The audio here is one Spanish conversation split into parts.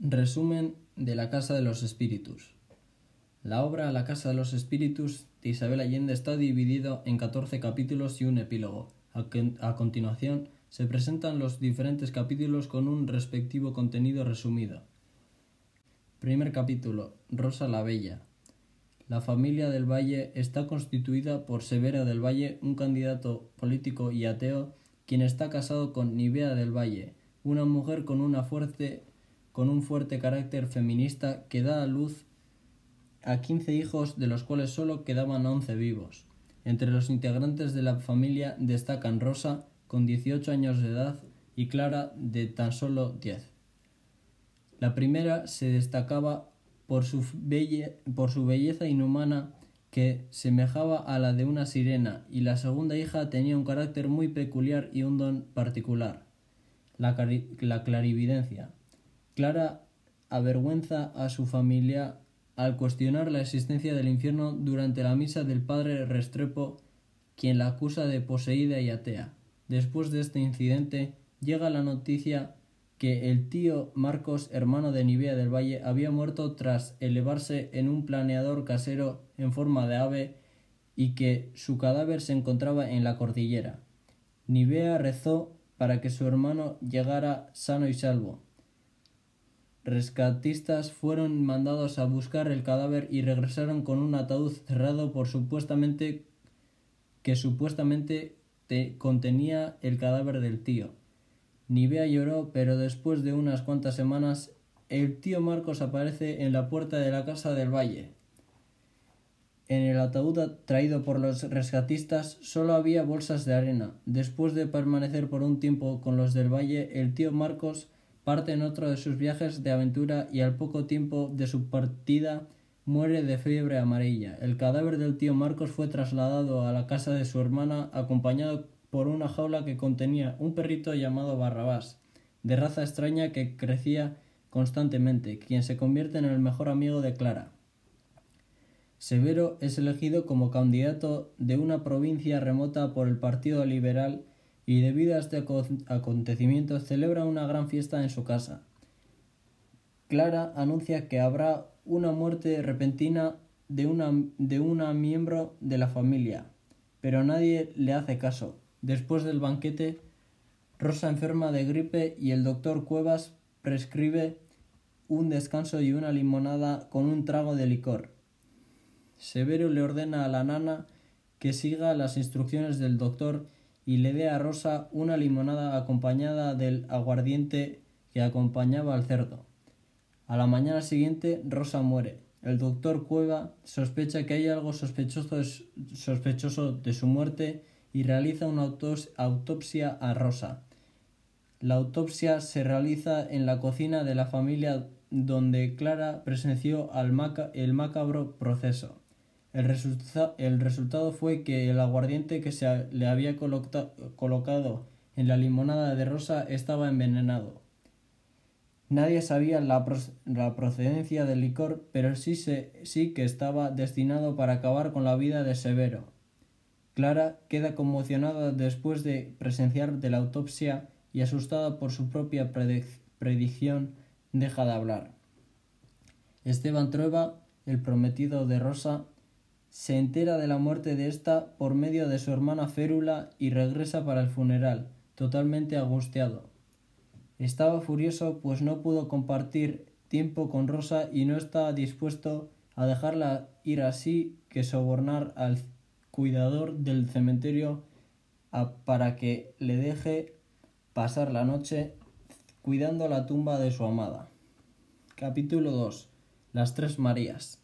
Resumen de La Casa de los Espíritus. La obra La Casa de los Espíritus de Isabel Allende está dividido en 14 capítulos y un epílogo. A, continuación se presentan los diferentes capítulos con un respectivo contenido resumido. Primer capítulo. Rosa la Bella. La familia del Valle está constituida por Severo del Valle, un candidato político y ateo, quien está casado con Nivea del Valle, una mujer con una fuerte con un fuerte carácter feminista que da a luz a 15 hijos, de los cuales solo quedaban 11 vivos. Entre los integrantes de la familia destacan Rosa, con 18 años de edad, y Clara, de tan solo 10. La primera se destacaba por su, belleza inhumana que semejaba a la de una sirena, y la segunda hija tenía un carácter muy peculiar y un don particular, la, la clarividencia. Clara avergüenza a su familia al cuestionar la existencia del infierno durante la misa del padre Restrepo, quien la acusa de poseída y atea. Después de este incidente, llega la noticia que el tío Marcos, hermano de Nivea del Valle, había muerto tras elevarse en un planeador casero en forma de ave y que su cadáver se encontraba en la cordillera. Nivea rezó para que su hermano llegara sano y salvo rescatistas fueron mandados a buscar el cadáver y regresaron con un ataúd cerrado por supuestamente que supuestamente contenía el cadáver del tío. Nivea lloró, pero después de unas cuantas semanas el tío Marcos aparece en la puerta de la casa del valle. En el ataúd traído por los rescatistas solo había bolsas de arena. Después de permanecer por un tiempo con los del valle, el tío Marcos parte en otro de sus viajes de aventura y al poco tiempo de su partida muere de fiebre amarilla. El cadáver del tío Marcos fue trasladado a la casa de su hermana acompañado por una jaula que contenía un perrito llamado Barrabás, de raza extraña que crecía constantemente, quien se convierte en el mejor amigo de Clara. Severo es elegido como candidato de una provincia remota por el Partido Liberal y debido a este acontecimiento celebra una gran fiesta en su casa. Clara anuncia que habrá una muerte repentina de una, de una miembro de la familia, pero nadie le hace caso. Después del banquete, Rosa enferma de gripe y el doctor Cuevas prescribe un descanso y una limonada con un trago de licor. Severo le ordena a la nana que siga las instrucciones del doctor y le dé a Rosa una limonada acompañada del aguardiente que acompañaba al cerdo. A la mañana siguiente Rosa muere. El doctor Cueva sospecha que hay algo sospechoso, sospechoso de su muerte y realiza una autopsia a Rosa. La autopsia se realiza en la cocina de la familia donde Clara presenció el macabro proceso. El, resultado fue que el aguardiente que se le había colocado en la limonada de Rosa estaba envenenado. Nadie sabía la, procedencia del licor, pero sí, sí que estaba destinado para acabar con la vida de Severo. Clara queda conmocionada después de presenciar de la autopsia y asustada por su propia predicción deja de hablar. Esteban Trueba, el prometido de Rosa, se entera de la muerte de ésta por medio de su hermana Férula y regresa para el funeral, totalmente angustiado. Estaba furioso pues no pudo compartir tiempo con Rosa y no estaba dispuesto a dejarla ir así que sobornar al cuidador del cementerio para que le deje pasar la noche cuidando la tumba de su amada. Capítulo 2. Las tres Marías.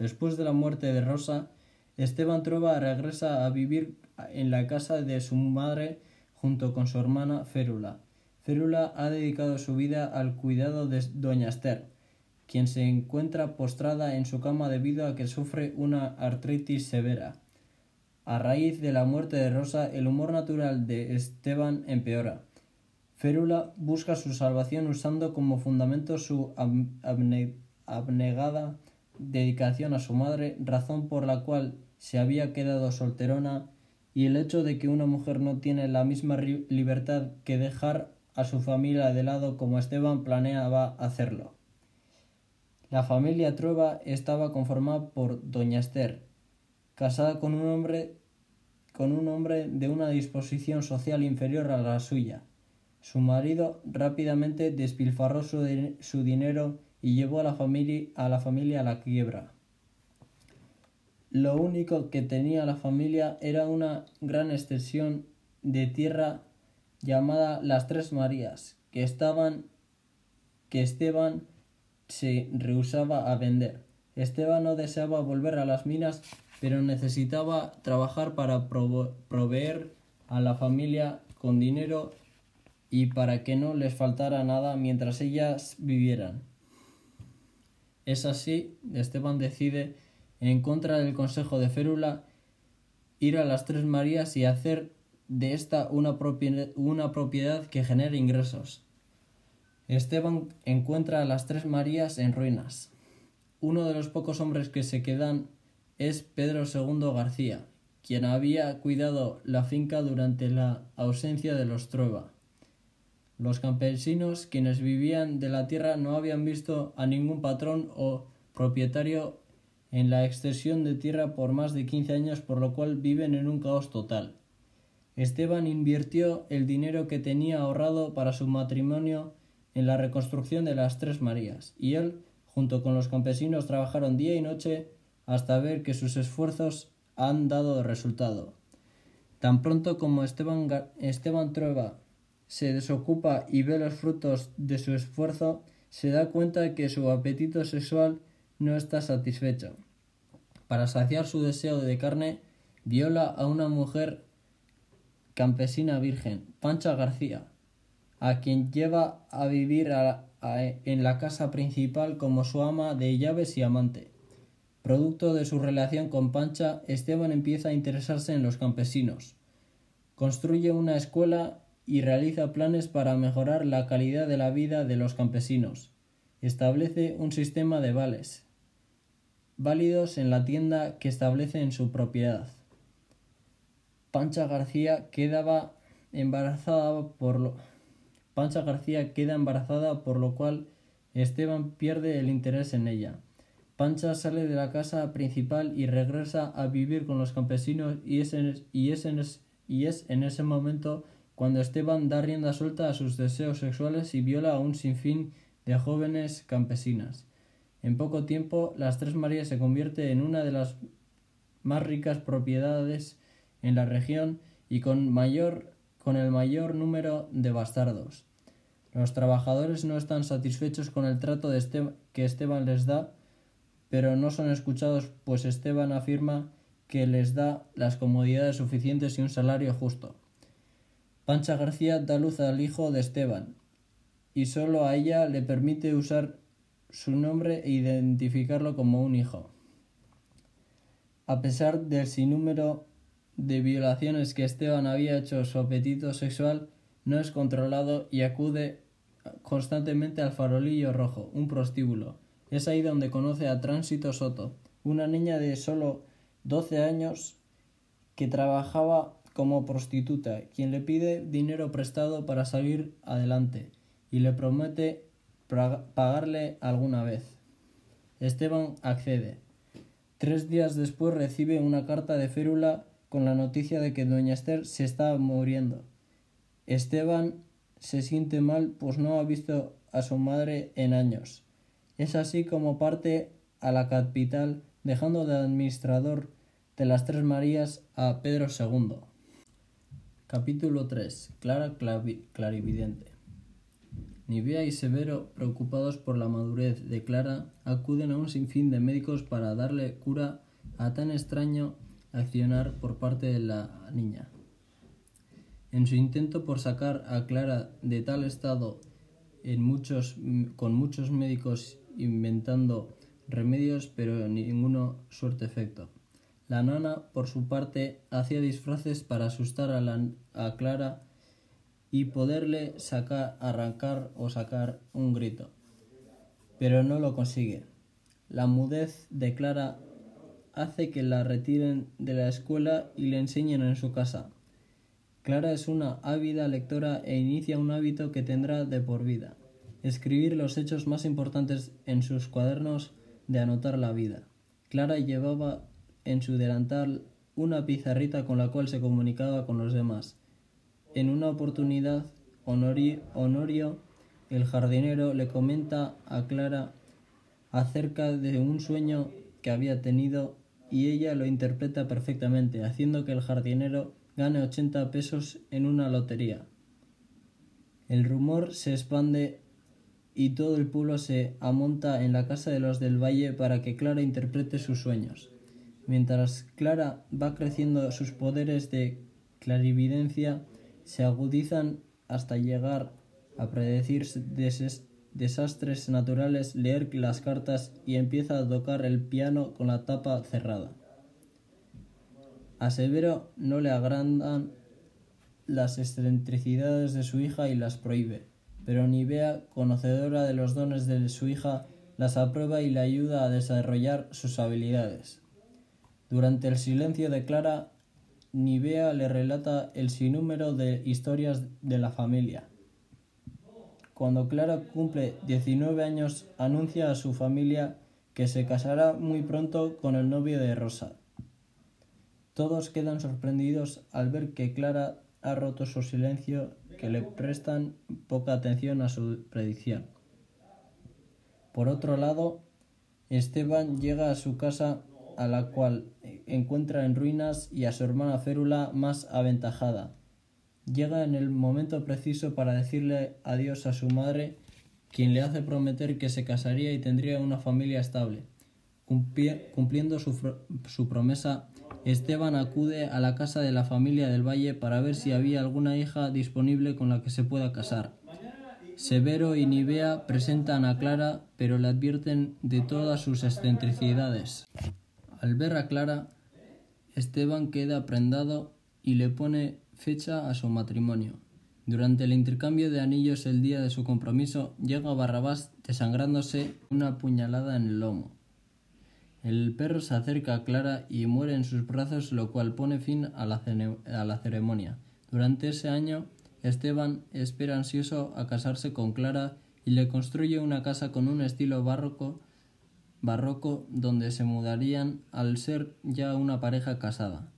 Después de la muerte de Rosa, Esteban Trueba regresa a vivir en la casa de su madre junto con su hermana Férula. Férula ha dedicado su vida al cuidado de doña Esther, quien se encuentra postrada en su cama debido a que sufre una artritis severa. A raíz de la muerte de Rosa, el humor natural de Esteban empeora. Férula busca su salvación usando como fundamento su abnegada dedicación a su madre, razón por la cual se había quedado solterona, y el hecho de que una mujer no tiene la misma libertad que dejar a su familia de lado como Esteban planeaba hacerlo. La familia Trueba estaba conformada por doña Esther, casada con un hombre con un hombre de una disposición social inferior a la suya. Su marido rápidamente despilfarró su, su dinero y llevó a la, familia, a la quiebra. Lo único que tenía la familia era una gran extensión de tierra llamada Las Tres Marías, que estaban que Esteban se rehusaba a vender. Esteban no deseaba volver a las minas, pero necesitaba trabajar para proveer a la familia con dinero y para que no les faltara nada mientras ellas vivieran. Es así, Esteban decide, en contra del consejo de Férula, ir a las Tres Marías y hacer de esta una, una propiedad que genere ingresos. Esteban encuentra a las tres Marías en ruinas. Uno de los pocos hombres que se quedan es Pedro II García, quien había cuidado la finca durante la ausencia de los Trueba. Los campesinos, quienes vivían de la tierra, no habían visto a ningún patrón o propietario en la extensión de tierra por más de 15 años, por lo cual viven en un caos total. Esteban invirtió el dinero que tenía ahorrado para su matrimonio en la reconstrucción de las Tres Marías, y él, junto con los campesinos, trabajaron día y noche hasta ver que sus esfuerzos han dado resultado. Tan pronto como Esteban, Esteban Trueba se desocupa y ve los frutos de su esfuerzo, se da cuenta que su apetito sexual no está satisfecho. Para saciar su deseo de carne, viola a una mujer campesina virgen, Pancha García, a quien lleva a vivir en la casa principal como su ama de llaves y amante. Producto de su relación con Pancha, Esteban empieza a interesarse en los campesinos. Construye una escuela y realiza planes para mejorar la calidad de la vida de los campesinos. Establece un sistema de vales válidos en la tienda que establece en su propiedad. Pancha García quedaba embarazada por lo Pancha García queda embarazada por lo cual Esteban pierde el interés en ella. Pancha sale de la casa principal y regresa a vivir con los campesinos y es en, y es en, y es en ese momento cuando Esteban da rienda suelta a sus deseos sexuales y viola a un sinfín de jóvenes campesinas. En poco tiempo, las Tres Marías se convierte en una de las más ricas propiedades en la región y con mayor con el mayor número de bastardos. Los trabajadores no están satisfechos con el trato de que Esteban les da, pero no son escuchados, pues Esteban afirma que les da las comodidades suficientes y un salario justo. Pancha García da luz al hijo de Esteban, y solo a ella le permite usar su nombre e identificarlo como un hijo. A pesar del sinnúmero de violaciones que Esteban había hecho su apetito sexual no es controlado y acude constantemente al farolillo rojo, un prostíbulo. Es ahí donde conoce a Tránsito Soto, una niña de solo 12 años que trabajaba como prostituta, quien le pide dinero prestado para salir adelante y le promete pagarle alguna vez. Esteban accede. Tres días después recibe una carta de férula con la noticia de que doña Esther se está muriendo. Esteban se siente mal pues no ha visto a su madre en años. Es así como parte a la capital dejando de administrador de las Tres Marías a Pedro II. Capítulo 3. Clara Clarividente. Nivea y Severo, preocupados por la madurez de Clara, acuden a un sinfín de médicos para darle cura a tan extraño accionar por parte de la niña. En su intento por sacar a Clara de tal estado en muchos, con muchos médicos inventando remedios, pero ninguno suerte efecto. La nana, por su parte, hacía disfraces para asustar a, la, a Clara y poderle sacar, arrancar o sacar un grito. Pero no lo consigue. La mudez de Clara hace que la retiren de la escuela y le enseñen en su casa. Clara es una ávida lectora e inicia un hábito que tendrá de por vida. Escribir los hechos más importantes en sus cuadernos de anotar la vida. Clara llevaba en su delantal una pizarrita con la cual se comunicaba con los demás. En una oportunidad, Honorio, el jardinero, le comenta a Clara acerca de un sueño que había tenido y ella lo interpreta perfectamente, haciendo que el jardinero gane 80 pesos en una lotería. El rumor se expande y todo el pueblo se amonta en la casa de los del valle para que Clara interprete sus sueños. Mientras Clara va creciendo sus poderes de clarividencia se agudizan hasta llegar a predecir desastres naturales, leer las cartas y empieza a tocar el piano con la tapa cerrada. A Severo no le agrandan las excentricidades de su hija y las prohíbe, pero Nivea, conocedora de los dones de su hija, las aprueba y le ayuda a desarrollar sus habilidades. Durante el silencio de Clara, Nivea le relata el sinnúmero de historias de la familia. Cuando Clara cumple 19 años, anuncia a su familia que se casará muy pronto con el novio de Rosa. Todos quedan sorprendidos al ver que Clara ha roto su silencio, que le prestan poca atención a su predicción. Por otro lado, Esteban llega a su casa a la cual encuentra en ruinas y a su hermana Férula más aventajada. Llega en el momento preciso para decirle adiós a su madre, quien le hace prometer que se casaría y tendría una familia estable. Cumpliendo su, su promesa, Esteban acude a la casa de la familia del Valle para ver si había alguna hija disponible con la que se pueda casar. Severo y Nivea presentan a Clara, pero le advierten de todas sus excentricidades. Al ver a Clara, Esteban queda prendado y le pone fecha a su matrimonio. Durante el intercambio de anillos el día de su compromiso, llega Barrabás desangrándose una puñalada en el lomo. El perro se acerca a Clara y muere en sus brazos, lo cual pone fin a la, a la ceremonia. Durante ese año, Esteban espera ansioso a casarse con Clara y le construye una casa con un estilo barroco barroco donde se mudarían al ser ya una pareja casada.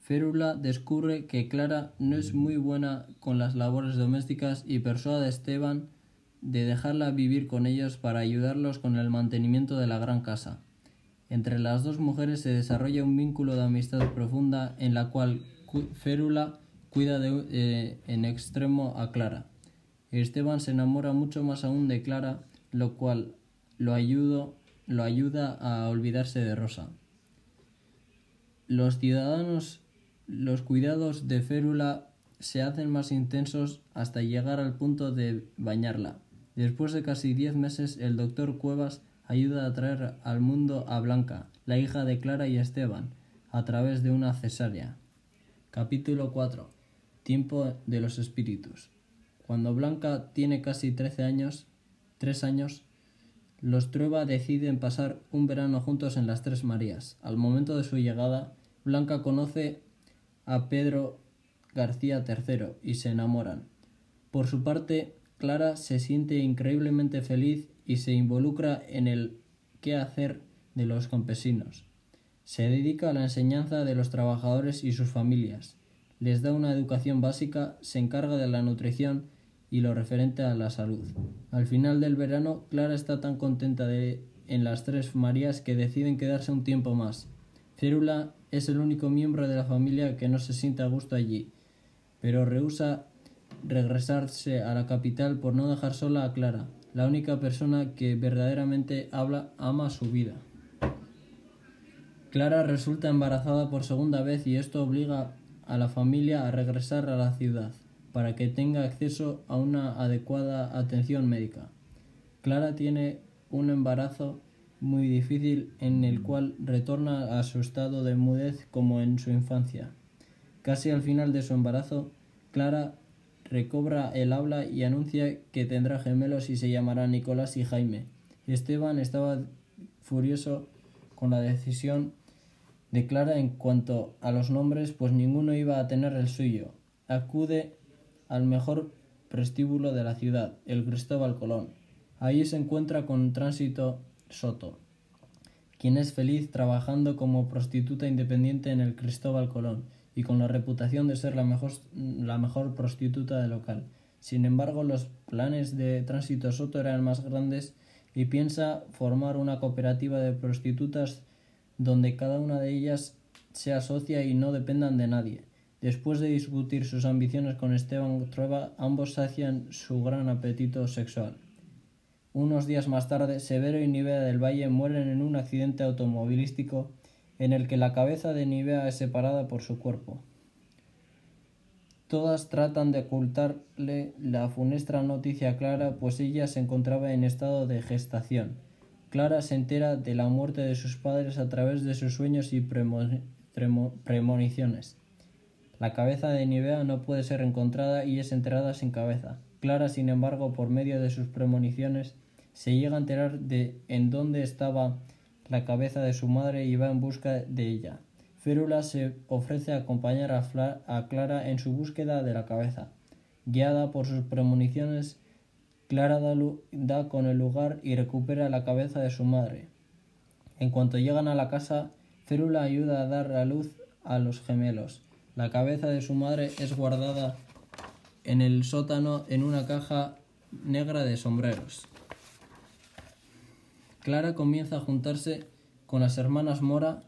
Férula descubre que Clara no es muy buena con las labores domésticas y persuade a Esteban de dejarla vivir con ellos para ayudarlos con el mantenimiento de la gran casa. Entre las dos mujeres se desarrolla un vínculo de amistad profunda en la cual Férula cuida de, eh, en extremo a Clara. Esteban se enamora mucho más aún de Clara, lo cual lo, lo ayuda a olvidarse de Rosa. Los ciudadanos, los cuidados de Férula se hacen más intensos hasta llegar al punto de bañarla. Después de casi diez meses, el doctor Cuevas ayuda a traer al mundo a Blanca, la hija de Clara y Esteban, a través de una cesárea. Capítulo 4. Tiempo de los espíritus. Cuando Blanca tiene casi trece años, tres años, los Trueba deciden pasar un verano juntos en las Tres Marías. Al momento de su llegada, Blanca conoce a Pedro García III y se enamoran. Por su parte, Clara se siente increíblemente feliz y se involucra en el qué hacer de los campesinos. Se dedica a la enseñanza de los trabajadores y sus familias. Les da una educación básica, se encarga de la nutrición y lo referente a la salud. Al final del verano, Clara está tan contenta de en las tres Marías que deciden quedarse un tiempo más. Cérula es el único miembro de la familia que no se siente a gusto allí, pero rehúsa regresarse a la capital por no dejar sola a Clara, la única persona que verdaderamente habla ama su vida. Clara resulta embarazada por segunda vez y esto obliga a la familia a regresar a la ciudad para que tenga acceso a una adecuada atención médica. Clara tiene un embarazo muy difícil en el cual retorna a su estado de mudez como en su infancia. Casi al final de su embarazo, Clara recobra el habla y anuncia que tendrá gemelos y se llamará Nicolás y Jaime. Esteban estaba furioso con la decisión de Clara en cuanto a los nombres, pues ninguno iba a tener el suyo. Acude al mejor prestíbulo de la ciudad, el Cristóbal Colón. Allí se encuentra con Tránsito Soto, quien es feliz trabajando como prostituta independiente en el Cristóbal Colón y con la reputación de ser la mejor, la mejor prostituta del local. Sin embargo, los planes de Tránsito Soto eran más grandes y piensa formar una cooperativa de prostitutas donde cada una de ellas sea socia y no dependan de nadie. Después de discutir sus ambiciones con Esteban Trueba, ambos sacian su gran apetito sexual. Unos días más tarde, Severo y Nivea del Valle mueren en un accidente automovilístico en el que la cabeza de Nivea es separada por su cuerpo. Todas tratan de ocultarle la funestra noticia a Clara, pues ella se encontraba en estado de gestación. Clara se entera de la muerte de sus padres a través de sus sueños y premoniciones. La cabeza de Nivea no puede ser encontrada y es enterrada sin cabeza. Clara, sin embargo, por medio de sus premoniciones, se llega a enterar de en dónde estaba la cabeza de su madre y va en busca de ella. Férula se ofrece a acompañar a, Clara en su búsqueda de la cabeza. Guiada por sus premoniciones, Clara da, con el lugar y recupera la cabeza de su madre. En cuanto llegan a la casa, Férula ayuda a dar a luz a los gemelos. La cabeza de su madre es guardada en el sótano en una caja negra de sombreros. Clara comienza a juntarse con las hermanas Mora,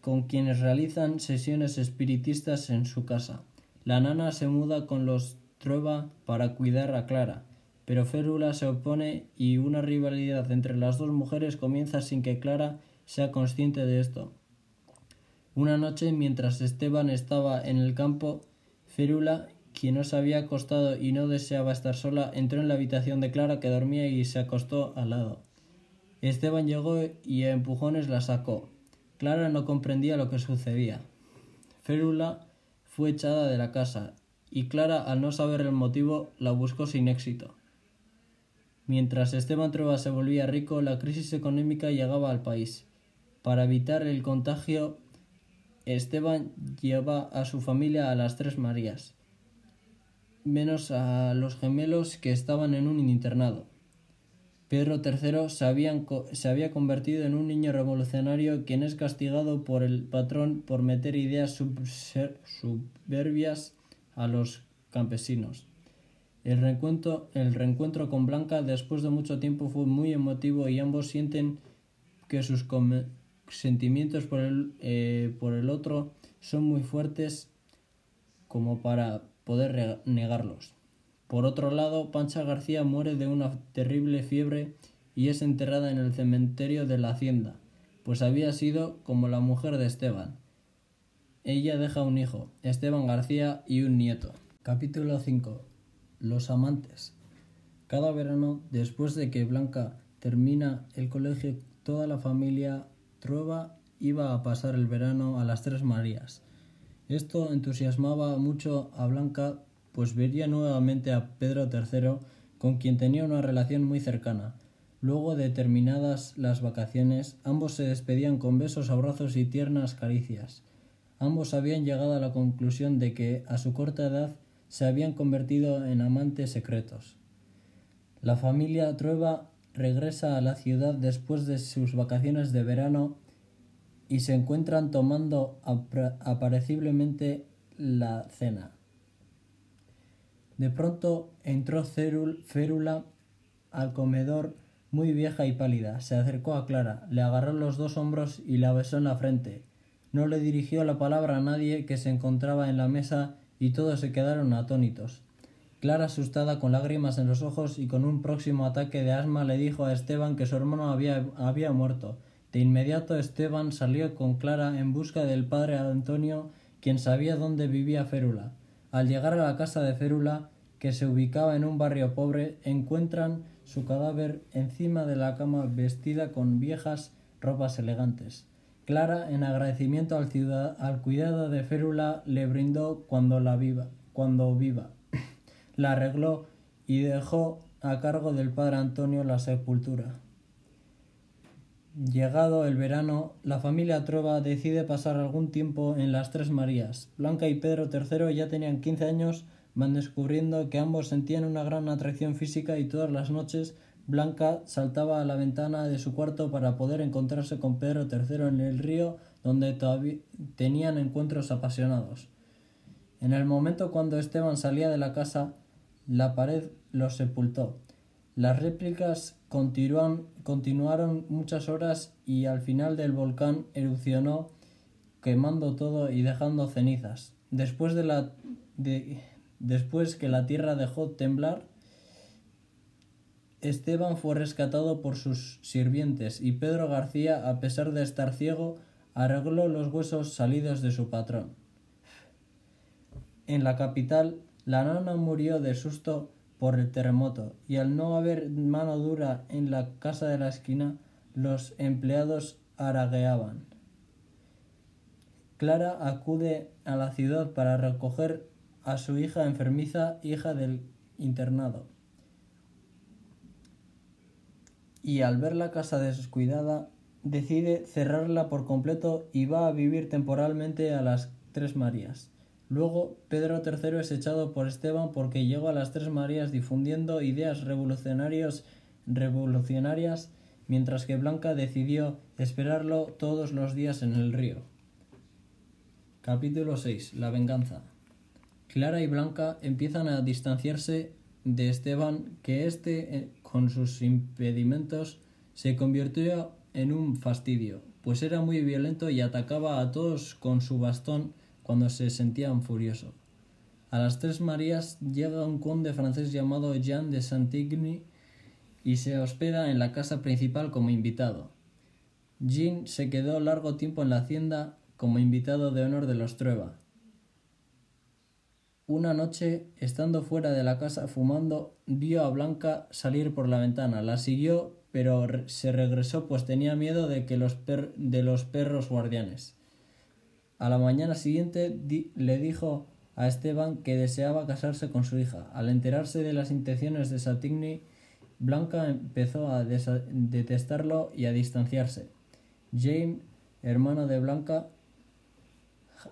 con quienes realizan sesiones espiritistas en su casa. La nana se muda con los Trueba para cuidar a Clara, pero Férula se opone y una rivalidad entre las dos mujeres comienza sin que Clara sea consciente de esto. Una noche, mientras Esteban estaba en el campo, Férula, quien no se había acostado y no deseaba estar sola, entró en la habitación de Clara que dormía y se acostó al lado. Esteban llegó y a empujones la sacó. Clara no comprendía lo que sucedía. Férula fue echada de la casa, y Clara, al no saber el motivo, la buscó sin éxito. Mientras Esteban Trueba se volvía rico, la crisis económica llegaba al país. Para evitar el contagio, Esteban lleva a su familia a las Tres Marías, menos a los gemelos que estaban en un internado. Pedro III se, había convertido en un niño revolucionario quien es castigado por el patrón por meter ideas soberbias a los campesinos. El reencuentro con Blanca después de mucho tiempo fue muy emotivo y ambos sienten que sus sentimientos por el, eh, por el otro son muy fuertes como para poder negarlos. Por otro lado, Pancha García muere de una terrible fiebre y es enterrada en el cementerio de la hacienda, pues había sido como la mujer de Esteban. Ella deja un hijo, Esteban García, y un nieto. Capítulo 5. Los amantes. Cada verano, después de que Blanca termina el colegio, toda la familia Trueba iba a pasar el verano a las Tres Marías. Esto entusiasmaba mucho a Blanca pues vería nuevamente a Pedro III, con quien tenía una relación muy cercana. Luego de terminadas las vacaciones, ambos se despedían con besos, abrazos y tiernas caricias. Ambos habían llegado a la conclusión de que, a su corta edad, se habían convertido en amantes secretos. La familia Trueba regresa a la ciudad después de sus vacaciones de verano y se encuentran tomando apareciblemente la cena. De pronto entró Férula al comedor muy vieja y pálida. Se acercó a Clara, le agarró los dos hombros y la besó en la frente. No le dirigió la palabra a nadie que se encontraba en la mesa y todos se quedaron atónitos. Clara, asustada, con lágrimas en los ojos y con un próximo ataque de asma, le dijo a Esteban que su hermano había, había muerto. De inmediato Esteban salió con Clara en busca del padre Antonio, quien sabía dónde vivía Férula. Al llegar a la casa de Férula, que se ubicaba en un barrio pobre, encuentran su cadáver encima de la cama vestida con viejas ropas elegantes. Clara, en agradecimiento al, al cuidado de Férula, le brindó cuando la viva, cuando viva. La arregló y dejó a cargo del padre Antonio la sepultura. Llegado el verano, la familia Trueba decide pasar algún tiempo en las Tres Marías. Blanca y Pedro III ya tenían 15 años, van descubriendo que ambos sentían una gran atracción física y todas las noches Blanca saltaba a la ventana de su cuarto para poder encontrarse con Pedro III en el río donde todavía tenían encuentros apasionados. En el momento cuando Esteban salía de la casa, la pared los sepultó. Las réplicas continuaron muchas horas y al final del volcán erupcionó quemando todo y dejando cenizas. Después, de la, después que la tierra dejó temblar, Esteban fue rescatado por sus sirvientes y Pedro García, a pesar de estar ciego, arregló los huesos salidos de su patrón. En la capital, la nana murió de susto por el terremoto, y al no haber mano dura en la casa de la esquina, los empleados aragueaban. Clara acude a la ciudad para recoger a su hija enfermiza, hija del internado. Y al ver la casa descuidada, decide cerrarla por completo y va a vivir temporalmente a las Tres Marías. Luego, Pedro III es echado por Esteban porque llegó a las Tres Marías difundiendo ideas revolucionarias, mientras que Blanca decidió esperarlo todos los días en el río. Capítulo 6. La venganza. Clara y Blanca empiezan a distanciarse de Esteban, que éste, eh, con sus impedimentos, se convirtió en un fastidio, pues era muy violento y atacaba a todos con su bastón cuando se sentían furioso. A las Tres Marías llega un conde francés llamado Jean de Santigny y se hospeda en la casa principal como invitado. Jean se quedó largo tiempo en la hacienda como invitado de honor de los Trueba. Una noche, estando fuera de la casa fumando, vio a Blanca salir por la ventana. La siguió, pero se regresó pues tenía miedo de que los de los perros guardianes. A la mañana siguiente le dijo a Esteban que deseaba casarse con su hija. Al enterarse de las intenciones de Satigny, Blanca empezó a detestarlo y a distanciarse. James, hermano de Blanca,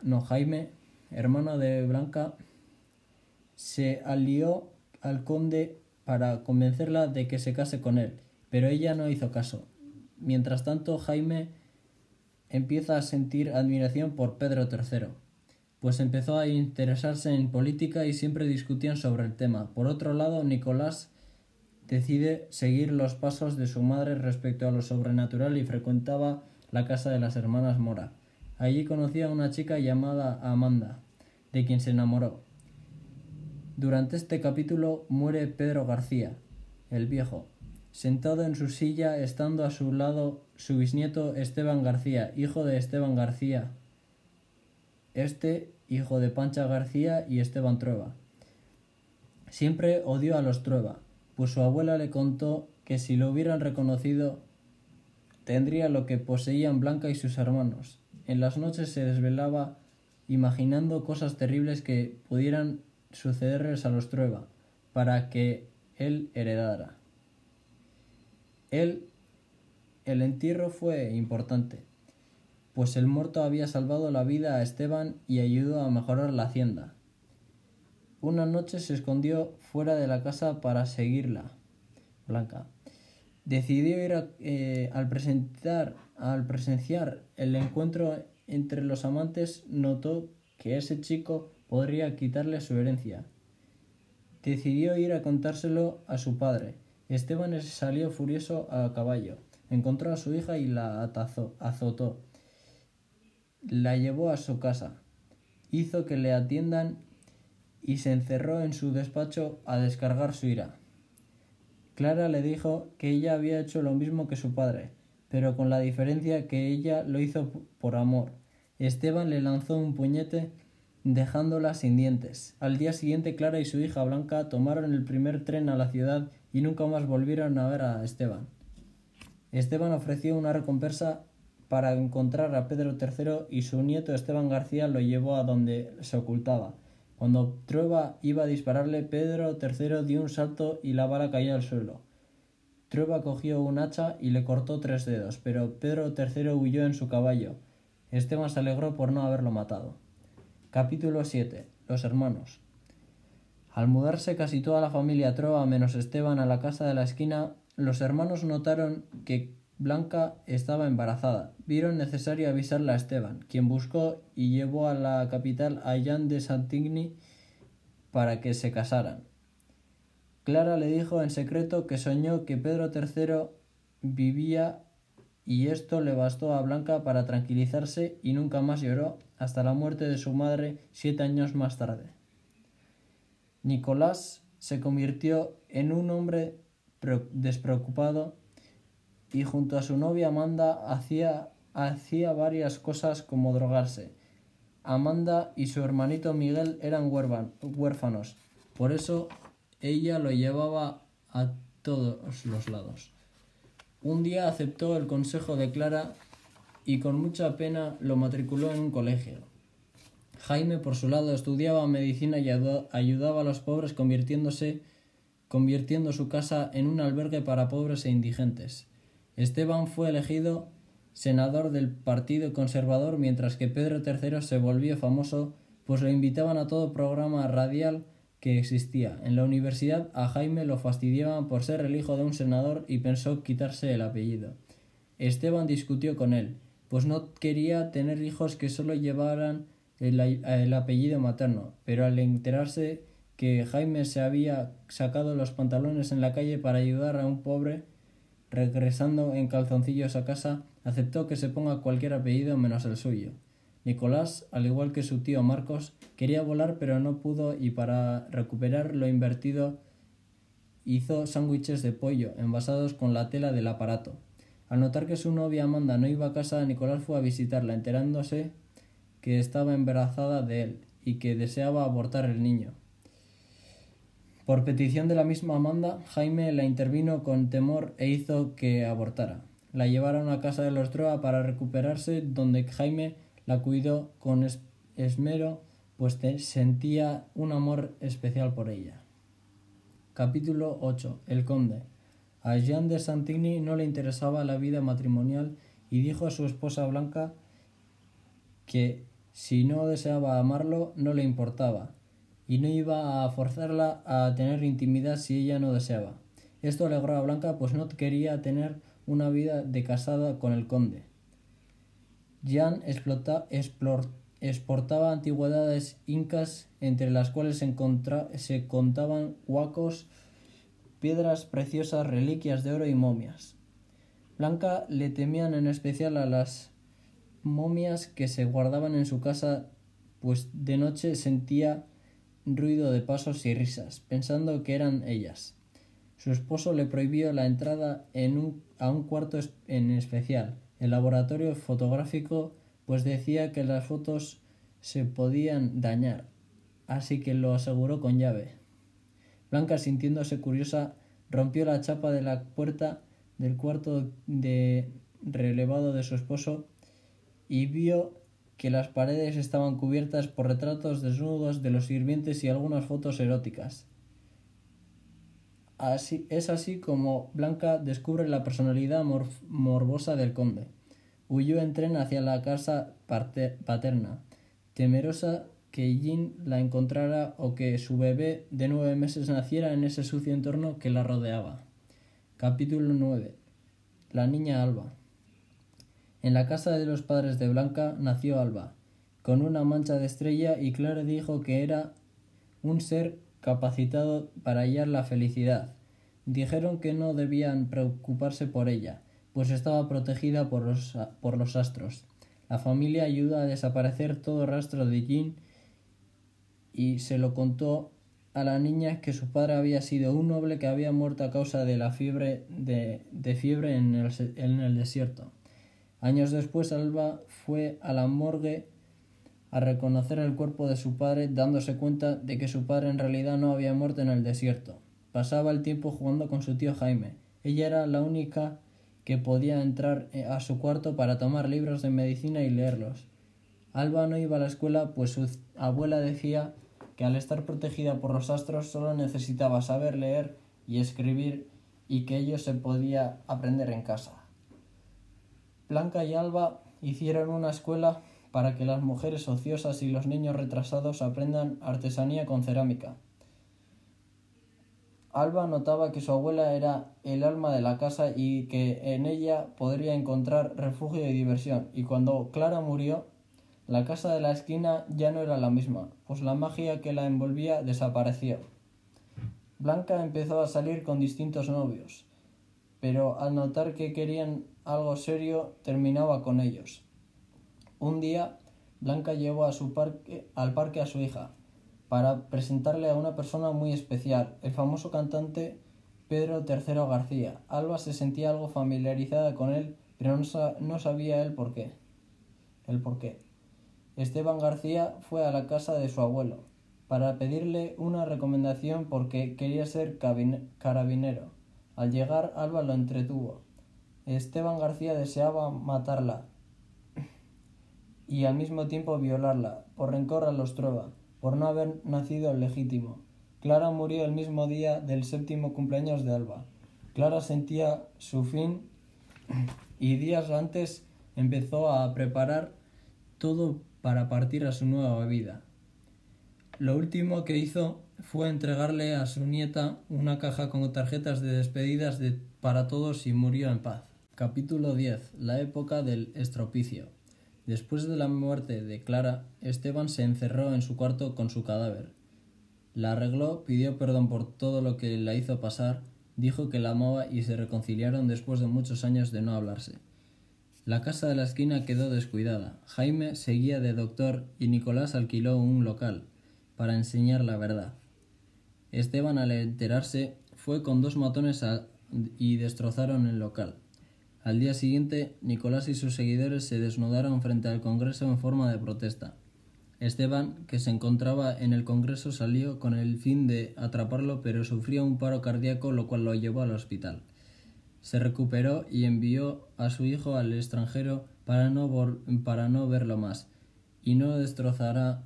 no Jaime, hermano de Blanca, se alió al conde para convencerla de que se case con él, pero ella no hizo caso. Mientras tanto, Jaime empieza a sentir admiración por Pedro III, pues empezó a interesarse en política y siempre discutían sobre el tema. Por otro lado, Nicolás decide seguir los pasos de su madre respecto a lo sobrenatural y frecuentaba la casa de las hermanas Mora. Allí conocía a una chica llamada Amanda, de quien se enamoró. Durante este capítulo muere Pedro García, el viejo, sentado en su silla, estando a su lado su bisnieto Esteban García, hijo de Esteban García, este hijo de Pancha García y Esteban Trueba. Siempre odió a los Trueba, pues su abuela le contó que si lo hubieran reconocido tendría lo que poseían Blanca y sus hermanos. En las noches se desvelaba imaginando cosas terribles que pudieran sucederles a los Trueba, para que él heredara. Él, el entierro fue importante, pues el muerto había salvado la vida a Esteban y ayudó a mejorar la hacienda. Una noche se escondió fuera de la casa para seguirla. Blanca. Decidió ir eh, al, presentar, al presenciar el encuentro entre los amantes, notó que ese chico podría quitarle su herencia. Decidió ir a contárselo a su padre, Esteban salió furioso a caballo, encontró a su hija y la azotó. La llevó a su casa, hizo que le atiendan y se encerró en su despacho a descargar su ira. Clara le dijo que ella había hecho lo mismo que su padre, pero con la diferencia que ella lo hizo por amor. Esteban le lanzó un puñete dejándola sin dientes. Al día siguiente Clara y su hija Blanca tomaron el primer tren a la ciudad y nunca más volvieron a ver a Esteban. Esteban ofreció una recompensa para encontrar a Pedro III y su nieto Esteban García lo llevó a donde se ocultaba. Cuando Trueba iba a dispararle, Pedro III dio un salto y la bala cayó al suelo. Trueba cogió un hacha y le cortó tres dedos, pero Pedro III huyó en su caballo. Esteban se alegró por no haberlo matado. Capítulo 7. Los hermanos. Al mudarse casi toda la familia Trova menos Esteban a la casa de la esquina, los hermanos notaron que Blanca estaba embarazada. Vieron necesario avisarle a Esteban, quien buscó y llevó a la capital a Jean de Santigny para que se casaran. Clara le dijo en secreto que soñó que Pedro III vivía y esto le bastó a Blanca para tranquilizarse y nunca más lloró hasta la muerte de su madre siete años más tarde. Nicolás se convirtió en un hombre despreocupado y junto a su novia Amanda hacía, hacía varias cosas como drogarse. Amanda y su hermanito Miguel eran huérfanos, por eso ella lo llevaba a todos los lados. Un día aceptó el consejo de Clara y con mucha pena lo matriculó en un colegio. Jaime, por su lado, estudiaba medicina y ayudaba a los pobres convirtiéndose convirtiendo su casa en un albergue para pobres e indigentes. Esteban fue elegido senador del Partido Conservador mientras que Pedro III se volvió famoso pues lo invitaban a todo programa radial que existía. En la universidad a Jaime lo fastidiaban por ser el hijo de un senador y pensó quitarse el apellido. Esteban discutió con él, pues no quería tener hijos que solo llevaran el, apellido materno, pero al enterarse que Jaime se había sacado los pantalones en la calle para ayudar a un pobre, regresando en calzoncillos a casa, aceptó que se ponga cualquier apellido menos el suyo. Nicolás, al igual que su tío Marcos, quería volar pero no pudo y para recuperar lo invertido hizo sándwiches de pollo envasados con la tela del aparato. Al notar que su novia Amanda no iba a casa, Nicolás fue a visitarla, enterándose que estaba embarazada de él y que deseaba abortar el niño. Por petición de la misma Amanda, Jaime la intervino con temor e hizo que abortara. La llevaron a casa de los Droa para recuperarse, donde Jaime la cuidó con esmero, pues sentía un amor especial por ella. Capítulo 8. El conde. A Jean de Santigny no le interesaba la vida matrimonial y dijo a su esposa Blanca que si no deseaba amarlo, no le importaba, y no iba a forzarla a tener intimidad si ella no deseaba. Esto alegró a Blanca, pues no quería tener una vida de casada con el conde. Jean exportaba antigüedades incas, entre las cuales se contaban huacos, piedras preciosas, reliquias de oro y momias. Blanca le temían en especial a las momias que se guardaban en su casa, pues de noche sentía ruido de pasos y risas, pensando que eran ellas. Su esposo le prohibió la entrada en un, a un cuarto en especial, el laboratorio fotográfico, pues decía que las fotos se podían dañar, así que lo aseguró con llave. Blanca, sintiéndose curiosa, rompió la chapa de la puerta del cuarto de relevado de su esposo y vio que las paredes estaban cubiertas por retratos desnudos de los sirvientes y algunas fotos eróticas. Así, es así como Blanca descubre la personalidad morbosa del conde. Huyó en tren hacia la casa paterna, temerosa que Jean la encontrara o que su bebé de nueve meses naciera en ese sucio entorno que la rodeaba. Capítulo 9. La niña Alba. En la casa de los padres de Blanca nació Alba, con una mancha de estrella y Clara dijo que era un ser capacitado para hallar la felicidad. Dijeron que no debían preocuparse por ella, pues estaba protegida por los, por los astros. La familia ayudó a desaparecer todo rastro de Jean y se lo contó a la niña que su padre había sido un noble que había muerto a causa de la fiebre de, fiebre en el desierto. Años después, Alba fue a la morgue a reconocer el cuerpo de su padre, dándose cuenta de que su padre en realidad no había muerto en el desierto. Pasaba el tiempo jugando con su tío Jaime. Ella era la única que podía entrar eh, a su cuarto para tomar libros de medicina y leerlos. Alba no iba a la escuela, pues su abuela decía que al estar protegida por los astros solo necesitaba saber leer y escribir y que ello se podía aprender en casa. Blanca y Alba hicieron una escuela para que las mujeres ociosas y los niños retrasados aprendan artesanía con cerámica. Alba notaba que su abuela era el alma de la casa y que en ella podría encontrar refugio y diversión, y cuando Clara murió, la casa de la esquina ya no era la misma, pues la magia que la envolvía desapareció. Blanca empezó a salir con distintos novios, pero al notar que querían algo serio, terminaba con ellos. Un día, Blanca llevó a su parque, al parque a su hija, para presentarle a una persona muy especial, el famoso cantante Pedro III García. Alba se sentía algo familiarizada con él, pero no, sabía él por qué. El por qué. Esteban García fue a la casa de su abuelo para pedirle una recomendación porque quería ser carabinero. Al llegar, Alba lo entretuvo. Esteban García deseaba matarla y al mismo tiempo violarla, por rencor a los Trueba por no haber nacido legítimo. Clara murió el mismo día del séptimo cumpleaños de Alba. Clara sentía su fin y días antes empezó a preparar todo para partir a su nueva vida. Lo último que hizo fue entregarle a su nieta una caja con tarjetas de despedidas de para todos y murió en paz. Capítulo 10. La época del estropicio. Después de la muerte de Clara, Esteban se encerró en su cuarto con su cadáver. La arregló, pidió perdón por todo lo que la hizo pasar, dijo que la amaba y se reconciliaron después de muchos años de no hablarse. La casa de la esquina quedó descuidada. Jaime seguía de doctor y Nicolás alquiló un local para enseñar la verdad. Esteban, al enterarse, fue con dos matones y destrozaron el local. Al día siguiente, Nicolás y sus seguidores se desnudaron frente al Congreso en forma de protesta. Esteban, que se encontraba en el Congreso, salió con el fin de atraparlo, pero sufrió un paro cardíaco, lo cual lo llevó al hospital. Se recuperó y envió a su hijo al extranjero para no, para no verlo más, y no destrozará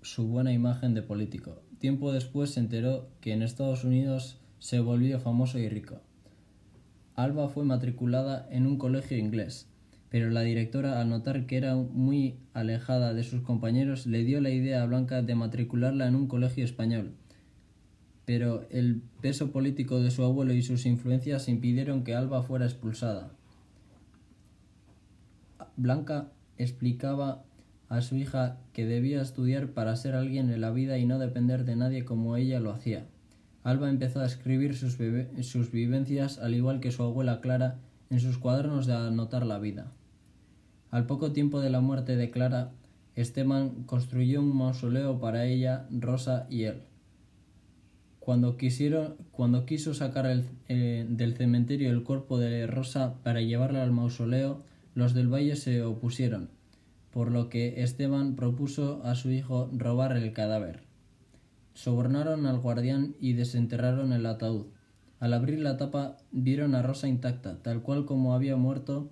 su buena imagen de político. Tiempo después se enteró que en Estados Unidos se volvió famoso y rico. Alba fue matriculada en un colegio inglés, pero la directora, al notar que era muy alejada de sus compañeros, le dio la idea a Blanca de matricularla en un colegio español. Pero el peso político de su abuelo y sus influencias impidieron que Alba fuera expulsada. Blanca explicaba a su hija que debía estudiar para ser alguien en la vida y no depender de nadie como ella lo hacía. Alba empezó a escribir sus, vivencias, al igual que su abuela Clara, en sus cuadernos de anotar la vida. Al poco tiempo de la muerte de Clara, Esteban construyó un mausoleo para ella, Rosa y él. Cuando, quisieron, cuando quiso sacar eh, del cementerio el cuerpo de Rosa para llevarla al mausoleo, los del valle se opusieron, por lo que Esteban propuso a su hijo robar el cadáver. Sobornaron al guardián y desenterraron el ataúd. Al abrir la tapa vieron a Rosa intacta, tal cual como había muerto,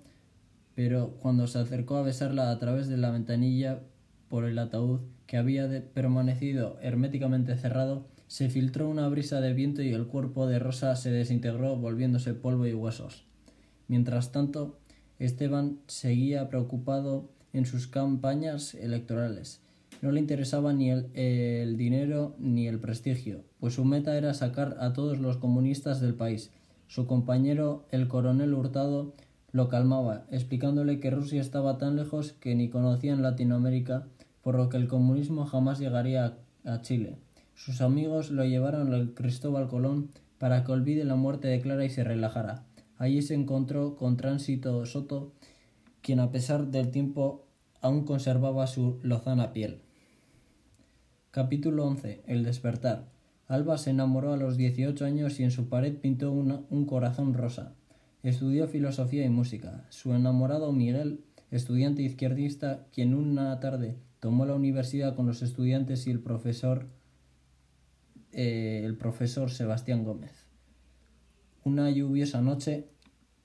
pero cuando se acercó a besarla a través de la ventanilla por el ataúd, que había permanecido herméticamente cerrado, se filtró una brisa de viento y el cuerpo de Rosa se desintegró volviéndose polvo y huesos. Mientras tanto, Esteban seguía preocupado en sus campañas electorales. No le interesaba ni el, dinero ni el prestigio, pues su meta era sacar a todos los comunistas del país. Su compañero, el coronel Hurtado, lo calmaba, explicándole que Rusia estaba tan lejos que ni conocían Latinoamérica, por lo que el comunismo jamás llegaría a, a Chile. Sus amigos lo llevaron al Cristóbal Colón para que olvide la muerte de Clara y se relajara. Allí se encontró con Tránsito Soto, quien a pesar del tiempo aún conservaba su lozana piel. Capítulo 11. El despertar. Alba se enamoró a los 18 años y en su pared pintó un corazón rosa. Estudió filosofía y música. Su enamorado Miguel, estudiante izquierdista, quien una tarde tomó la universidad con los estudiantes y el profesor eh, el profesor Sebastián Gómez. Una lluviosa noche,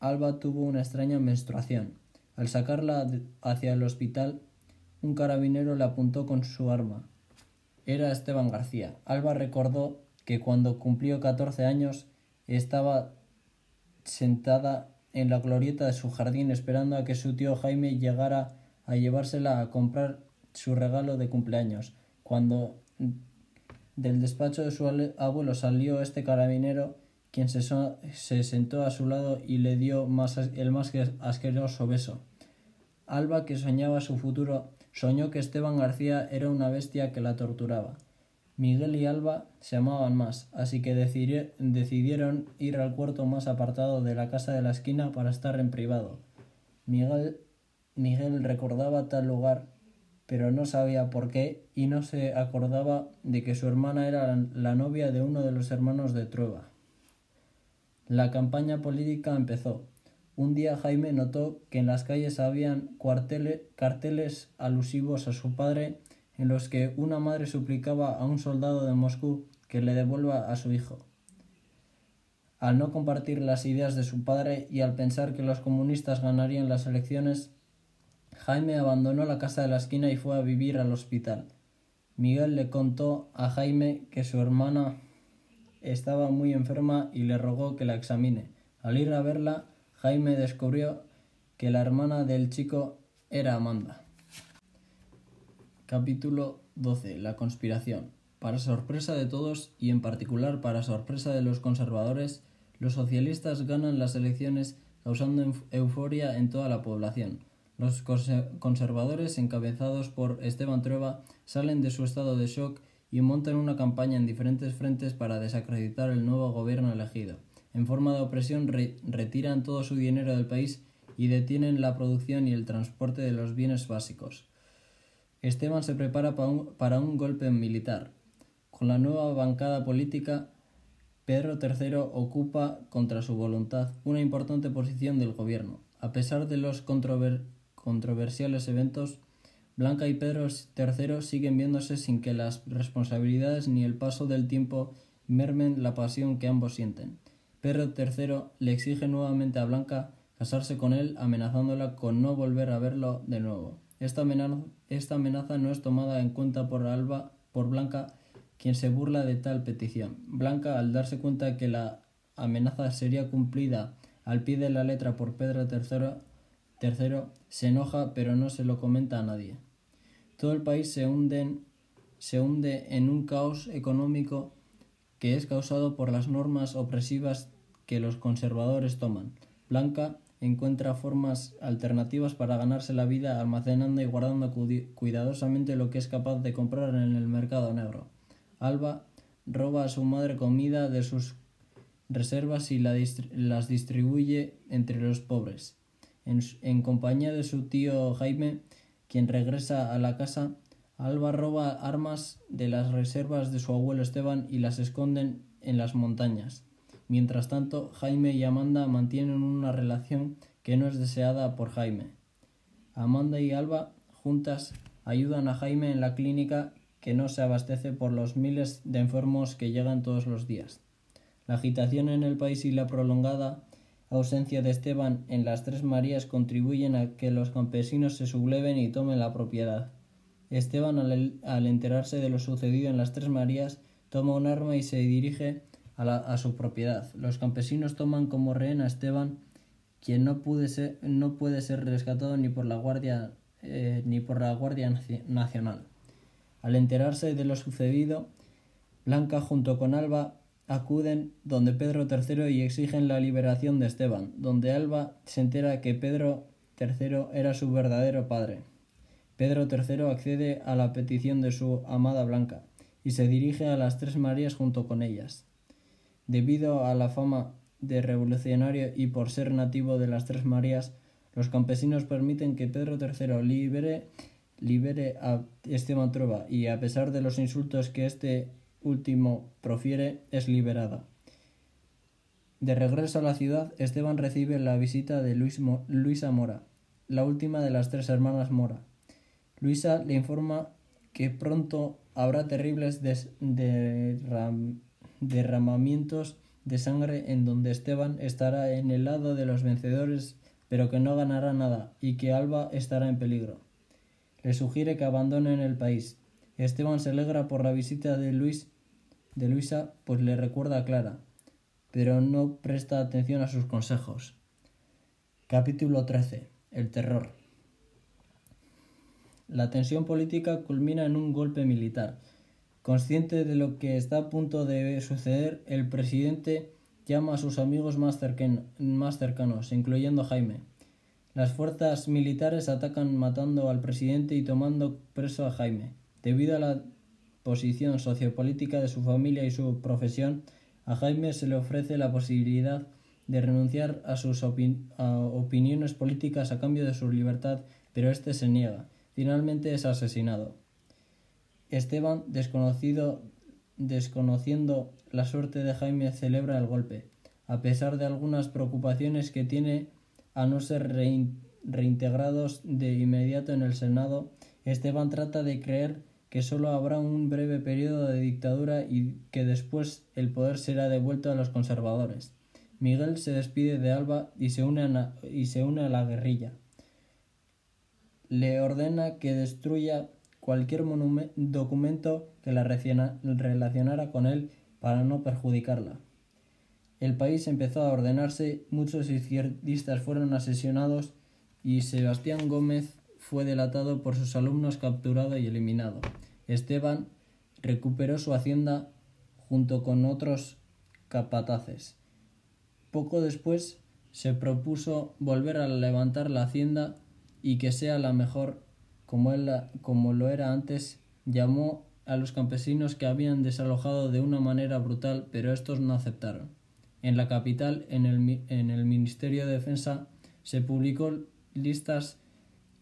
Alba tuvo una extraña menstruación. Al sacarla hacia el hospital, un carabinero le apuntó con su arma era Esteban García. Alba recordó que cuando cumplió 14 años estaba sentada en la glorieta de su jardín esperando a que su tío Jaime llegara a llevársela a comprar su regalo de cumpleaños. Cuando del despacho de su abuelo salió este carabinero, quien se, se sentó a su lado y le dio el más asqueroso beso. Alba, que soñaba su futuro, soñó que Esteban García era una bestia que la torturaba. Miguel y Alba se amaban más, así que decidieron ir al cuarto más apartado de la casa de la esquina para estar en privado. Miguel, Miguel recordaba tal lugar, pero no sabía por qué y no se acordaba de que su hermana era la novia de uno de los hermanos de Trueba. La campaña política empezó. Un día Jaime notó que en las calles habían carteles alusivos a su padre en los que una madre suplicaba a un soldado de Moscú que le devuelva a su hijo. Al no compartir las ideas de su padre y al pensar que los comunistas ganarían las elecciones, Jaime abandonó la casa de la esquina y fue a vivir al hospital. Miguel le contó a Jaime que su hermana estaba muy enferma y le rogó que la examine. Al ir a verla, Jaime descubrió que la hermana del chico era Amanda. Capítulo 12. La conspiración. Para sorpresa de todos y en particular para sorpresa de los conservadores, los socialistas ganan las elecciones causando euforia en toda la población. Los conservadores, encabezados por Esteban Trueba, salen de su estado de shock y montan una campaña en diferentes frentes para desacreditar el nuevo gobierno elegido. En forma de opresión retiran todo su dinero del país y detienen la producción y el transporte de los bienes básicos. Esteban se prepara para un, golpe militar. Con la nueva bancada política, Pedro III ocupa, contra su voluntad, una importante posición del gobierno. A pesar de los controversiales eventos, Blanca y Pedro III siguen viéndose sin que las responsabilidades ni el paso del tiempo mermen la pasión que ambos sienten. Pedro III le exige nuevamente a Blanca casarse con él, amenazándola con no volver a verlo de nuevo. Esta amenaza, no es tomada en cuenta por Alba, por Blanca, quien se burla de tal petición. Blanca, al darse cuenta que la amenaza sería cumplida al pie de la letra por Pedro III, se enoja pero no se lo comenta a nadie. Todo el país se, se hunde en un caos económico que es causado por las normas opresivas que los conservadores toman. Blanca encuentra formas alternativas para ganarse la vida almacenando y guardando cuidadosamente lo que es capaz de comprar en el mercado negro. Alba roba a su madre comida de sus reservas y las distribuye entre los pobres. En, compañía de su tío Jaime, quien regresa a la casa, Alba roba armas de las reservas de su abuelo Esteban y las esconden en las montañas. Mientras tanto, Jaime y Amanda mantienen una relación que no es deseada por Jaime. Amanda y Alba, juntas, ayudan a Jaime en la clínica que no se abastece por los miles de enfermos que llegan todos los días. La agitación en el país y la prolongada ausencia de Esteban en las Tres Marías contribuyen a que los campesinos se subleven y tomen la propiedad. Esteban, al, al enterarse de lo sucedido en las Tres Marías, toma un arma y se dirige a, su propiedad. Los campesinos toman como rehén a Esteban, quien no, puede ser, no puede ser rescatado ni por la Guardia, eh, ni por la Guardia Nacional. Al enterarse de lo sucedido, Blanca junto con Alba acuden donde Pedro III y exigen la liberación de Esteban, donde Alba se entera que Pedro III era su verdadero padre. Pedro III accede a la petición de su amada Blanca y se dirige a las Tres Marías junto con ellas. Debido a la fama de revolucionario y por ser nativo de las Tres Marías, los campesinos permiten que Pedro III libere, libere a Esteban Trova y a pesar de los insultos que este último profiere, es liberada. De regreso a la ciudad, Esteban recibe la visita de Luisa Mora, la última de las tres hermanas Mora. Luisa le informa que pronto habrá terribles derram derramamientos de sangre en donde Esteban estará en el lado de los vencedores, pero que no ganará nada y que Alba estará en peligro. Le sugiere que abandonen el país. Esteban se alegra por la visita de Luis de Luisa, pues le recuerda a Clara. pero no presta atención a sus consejos. Capítulo 13. El terror. La tensión política culmina en un golpe militar. Consciente de lo que está a punto de suceder, el presidente llama a sus amigos más, cercanos, incluyendo Jaime. Las fuerzas militares atacan matando al presidente y tomando preso a Jaime. Debido a la posición sociopolítica de su familia y su profesión, a Jaime se le ofrece la posibilidad de renunciar a sus opiniones políticas a cambio de su libertad, pero éste se niega. Finalmente es asesinado. Esteban, desconocido, desconociendo la suerte de Jaime, celebra el golpe, a pesar de algunas preocupaciones que tiene a no ser reintegrados de inmediato en el Senado. Esteban trata de creer que solo habrá un breve periodo de dictadura y que después el poder será devuelto a los conservadores. Miguel se despide de Alba y se une a, y se une a la guerrilla. Le ordena que destruya cualquier documento que la relacionara con él para no perjudicarla. El país empezó a ordenarse, muchos izquierdistas fueron asesinados y Sebastián Gómez fue delatado por sus alumnos capturado y eliminado. Esteban recuperó su hacienda junto con otros capataces. Poco después se propuso volver a levantar la hacienda y que sea la mejor como, él, como lo era antes. Llamó a los campesinos que habían desalojado de una manera brutal, pero estos no aceptaron. En la capital, en el, en el Ministerio de Defensa, se publicó listas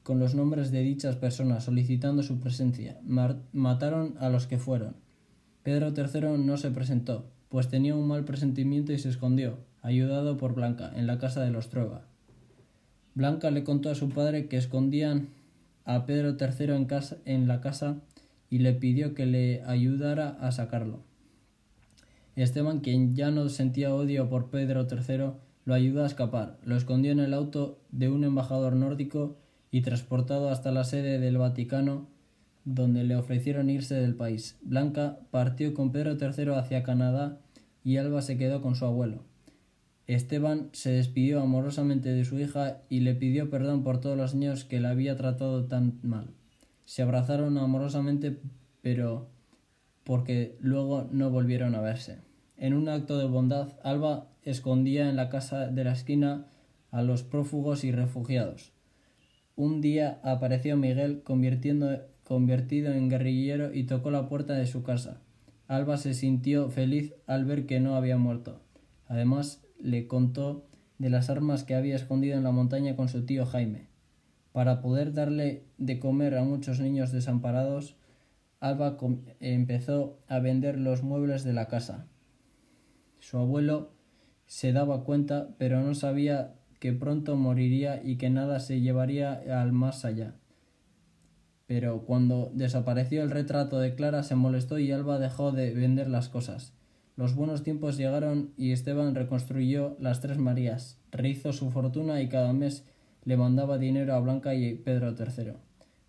con los nombres de dichas personas solicitando su presencia. mataron a los que fueron. Pedro III no se presentó, pues tenía un mal presentimiento y se escondió, ayudado por Blanca, en la casa de los Trueba. Blanca le contó a su padre que escondían a Pedro III en, casa, en la casa y le pidió que le ayudara a sacarlo. Esteban, quien ya no sentía odio por Pedro III, lo ayudó a escapar, lo escondió en el auto de un embajador nórdico y transportado hasta la sede del Vaticano, donde le ofrecieron irse del país. Blanca partió con Pedro III hacia Canadá y Alba se quedó con su abuelo. Esteban se despidió amorosamente de su hija y le pidió perdón por todos los años que la había tratado tan mal. Se abrazaron amorosamente, pero porque luego no volvieron a verse. En un acto de bondad, Alba escondía en la casa de la esquina a los prófugos y refugiados. Un día apareció Miguel convertido en guerrillero y tocó la puerta de su casa. Alba se sintió feliz al ver que no había muerto. Además, le contó de las armas que había escondido en la montaña con su tío Jaime. Para poder darle de comer a muchos niños desamparados, Alba empezó a vender los muebles de la casa. Su abuelo se daba cuenta, pero no sabía que pronto moriría y que nada se llevaría al más allá. Pero cuando desapareció el retrato de Clara se molestó y Alba dejó de vender las cosas. Los buenos tiempos llegaron y Esteban reconstruyó las tres Marías, rehizo su fortuna y cada mes le mandaba dinero a Blanca y Pedro III.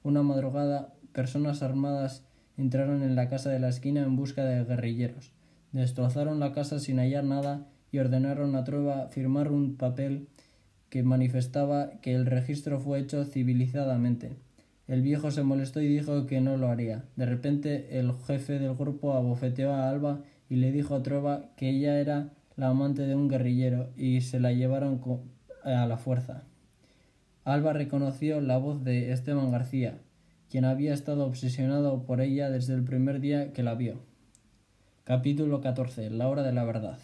Una madrugada, personas armadas entraron en la casa de la esquina en busca de guerrilleros. Destrozaron la casa sin hallar nada y ordenaron a Trueba firmar un papel que manifestaba que el registro fue hecho civilizadamente. El viejo se molestó y dijo que no lo haría. De repente el jefe del grupo abofeteó a Alba y le dijo a Trueba que ella era la amante de un guerrillero y se la llevaron a la fuerza. Alba reconoció la voz de Esteban García, quien había estado obsesionado por ella desde el primer día que la vio. Capítulo 14. La hora de la verdad.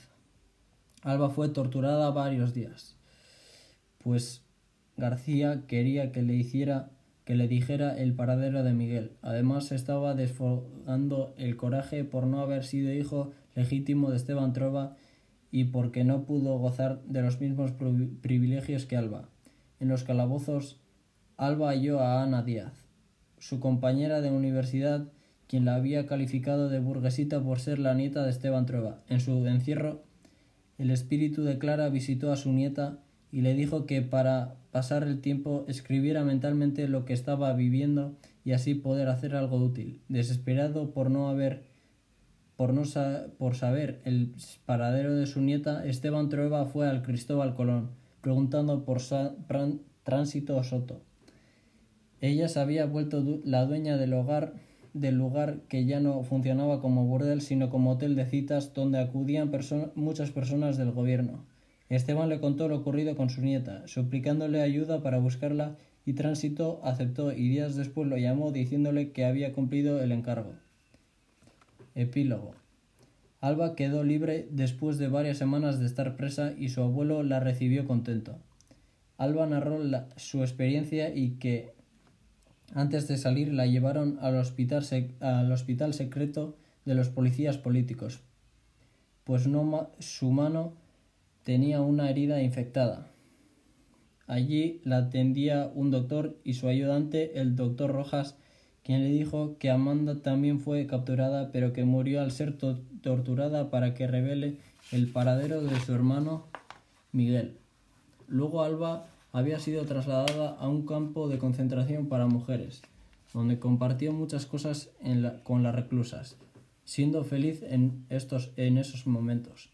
Alba fue torturada varios días pues García quería que le hiciera que le dijera el paradero de Miguel. Además estaba desfogando el coraje por no haber sido hijo legítimo de Esteban Trova y porque no pudo gozar de los mismos privilegios que Alba. En los calabozos, Alba halló a Ana Díaz, su compañera de universidad, quien la había calificado de burguesita por ser la nieta de Esteban Trueba. En su encierro, el espíritu de Clara visitó a su nieta y le dijo que para pasar el tiempo escribiera mentalmente lo que estaba viviendo y así poder hacer algo útil. Desesperado por no haber por, no por saber el paradero de su nieta, Esteban Trueba fue al Cristóbal Colón, preguntando por Tránsito Soto. Ella se había vuelto la dueña del hogar del lugar que ya no funcionaba como burdel, sino como hotel de citas donde acudían muchas personas del gobierno. Esteban le contó lo ocurrido con su nieta, suplicándole ayuda para buscarla, y Tránsito aceptó y días después lo llamó diciéndole que había cumplido el encargo. Epílogo. Alba quedó libre después de varias semanas de estar presa y su abuelo la recibió contento. Alba narró su experiencia y que antes de salir la llevaron al hospital, al hospital secreto de los policías políticos, pues no su mano tenía una herida infectada. Allí la atendía un doctor y su ayudante, el doctor Rojas, quien le dijo que Amanda también fue capturada, pero que murió al ser torturada para que revele el paradero de su hermano Miguel. Luego Alba había sido trasladada a un campo de concentración para mujeres, donde compartió muchas cosas con las reclusas, siendo feliz en, estos, en esos momentos.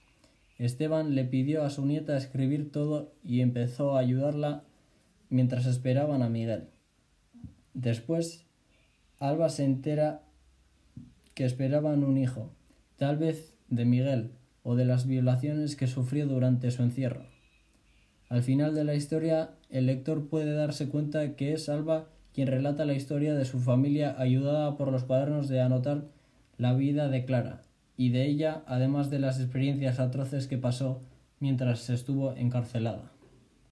Esteban le pidió a su nieta escribir todo y empezó a ayudarla mientras esperaban a Miguel. Después, Alba se entera que esperaban un hijo, tal vez de Miguel o de las violaciones que sufrió durante su encierro. Al final de la historia, el lector puede darse cuenta que es Alba quien relata la historia de su familia ayudada por los cuadernos de anotar la vida de Clara, y de ella, además de las experiencias atroces que pasó mientras estuvo encarcelada.